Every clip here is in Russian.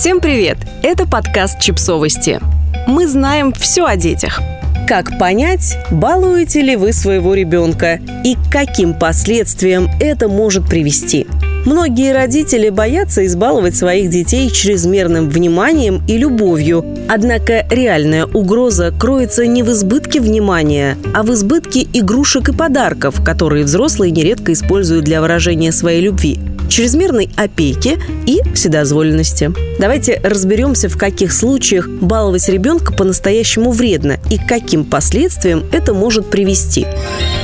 Всем привет! Это подкаст «Чипсовости». Мы знаем все о детях. Как понять, балуете ли вы своего ребенка и к каким последствиям это может привести? Многие родители боятся избаловать своих детей чрезмерным вниманием и любовью. Однако реальная угроза кроется не в избытке внимания, а в избытке игрушек и подарков, которые взрослые нередко используют для выражения своей любви чрезмерной опеки и вседозволенности. Давайте разберемся, в каких случаях баловать ребенка по-настоящему вредно и к каким последствиям это может привести.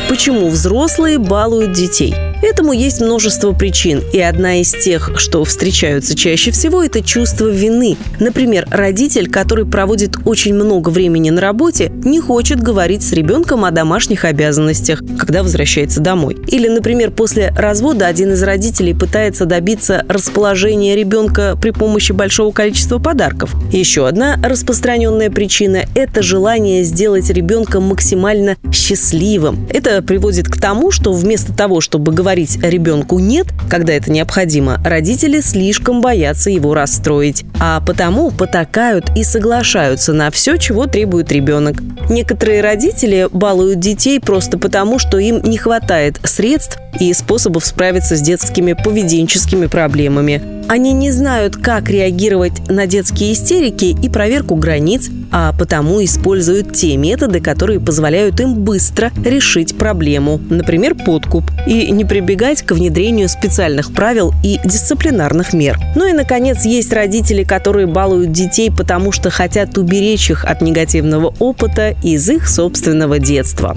Почему взрослые балуют детей – Этому есть множество причин, и одна из тех, что встречаются чаще всего, это чувство вины. Например, родитель, который проводит очень много времени на работе, не хочет говорить с ребенком о домашних обязанностях, когда возвращается домой. Или, например, после развода один из родителей пытается добиться расположения ребенка при помощи большого количества подарков. Еще одна распространенная причина – это желание сделать ребенка максимально счастливым. Это приводит к тому, что вместо того, чтобы говорить говорить ребенку «нет», когда это необходимо, родители слишком боятся его расстроить, а потому потакают и соглашаются на все, чего требует ребенок. Некоторые родители балуют детей просто потому, что им не хватает средств и способов справиться с детскими поведенческими проблемами. Они не знают, как реагировать на детские истерики и проверку границ, а потому используют те методы, которые позволяют им быстро решить проблему, например, подкуп, и не прибегать к внедрению специальных правил и дисциплинарных мер. Ну и, наконец, есть родители, которые балуют детей, потому что хотят уберечь их от негативного опыта из их собственного детства.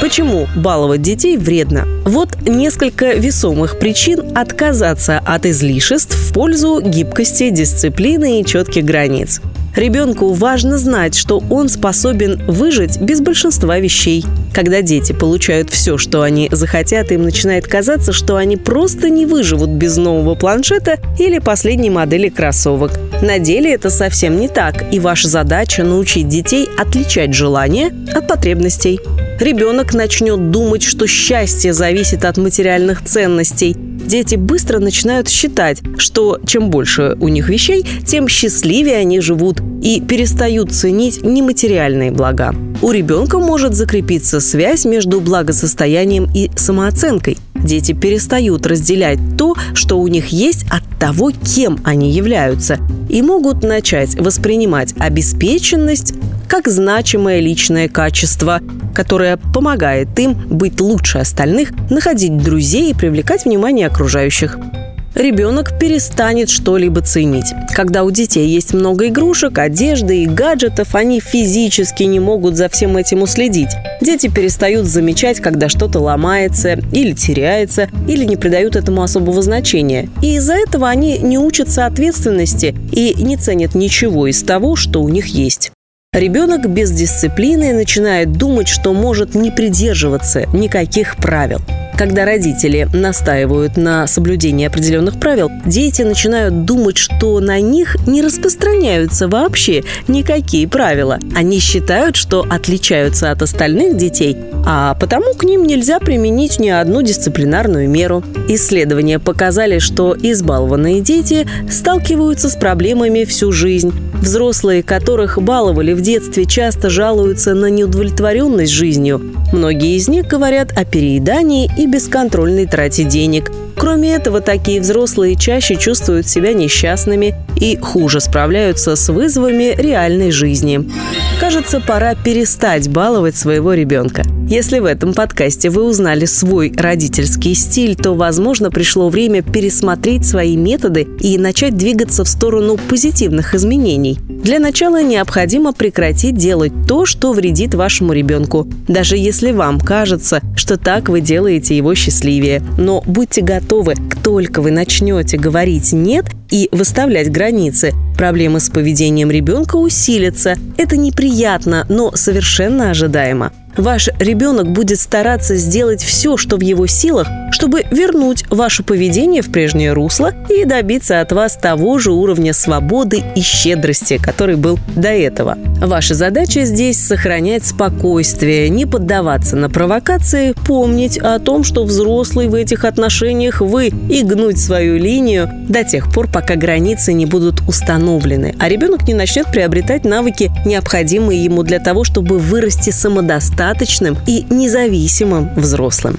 Почему баловать детей вредно? Вот несколько весомых причин отказаться от излишеств в пользу гибкости, дисциплины и четких границ. Ребенку важно знать, что он способен выжить без большинства вещей. Когда дети получают все, что они захотят, им начинает казаться, что они просто не выживут без нового планшета или последней модели кроссовок. На деле это совсем не так, и ваша задача научить детей отличать желания от потребностей. Ребенок начнет думать, что счастье зависит от материальных ценностей, дети быстро начинают считать, что чем больше у них вещей, тем счастливее они живут и перестают ценить нематериальные блага. У ребенка может закрепиться связь между благосостоянием и самооценкой. Дети перестают разделять то, что у них есть, от того, кем они являются, и могут начать воспринимать обеспеченность как значимое личное качество, которое помогает им быть лучше остальных, находить друзей и привлекать внимание окружающих ребенок перестанет что-либо ценить. Когда у детей есть много игрушек, одежды и гаджетов, они физически не могут за всем этим уследить. Дети перестают замечать, когда что-то ломается или теряется, или не придают этому особого значения. И из-за этого они не учатся ответственности и не ценят ничего из того, что у них есть. Ребенок без дисциплины начинает думать, что может не придерживаться никаких правил. Когда родители настаивают на соблюдении определенных правил, дети начинают думать, что на них не распространяются вообще никакие правила. Они считают, что отличаются от остальных детей, а потому к ним нельзя применить ни одну дисциплинарную меру. Исследования показали, что избалованные дети сталкиваются с проблемами всю жизнь. Взрослые, которых баловали в детстве, часто жалуются на неудовлетворенность жизнью. Многие из них говорят о переедании и бесконтрольной трате денег. Кроме этого, такие взрослые чаще чувствуют себя несчастными и хуже справляются с вызовами реальной жизни. Кажется, пора перестать баловать своего ребенка. Если в этом подкасте вы узнали свой родительский стиль, то, возможно, пришло время пересмотреть свои методы и начать двигаться в сторону позитивных изменений. Для начала необходимо прекратить делать то, что вредит вашему ребенку, даже если вам кажется, что так вы делаете его счастливее. Но будьте готовы, как только вы начнете говорить «нет» и выставлять границы, проблемы с поведением ребенка усилятся. Это неприятно, но совершенно ожидаемо. ваш ребенок будет стараться сделать все, что в его силах, чтобы вернуть ваше поведение в прежнее русло и добиться от вас того же уровня свободы и щедрости, который был до этого. Ваша задача здесь сохранять спокойствие, не поддаваться на провокации, помнить о том, что взрослый в этих отношениях вы и гнуть свою линию до тех пор, пока границы не будут установлены, а ребенок не начнет приобретать навыки, необходимые ему для того, чтобы вырасти самодостаточным и независимым взрослым.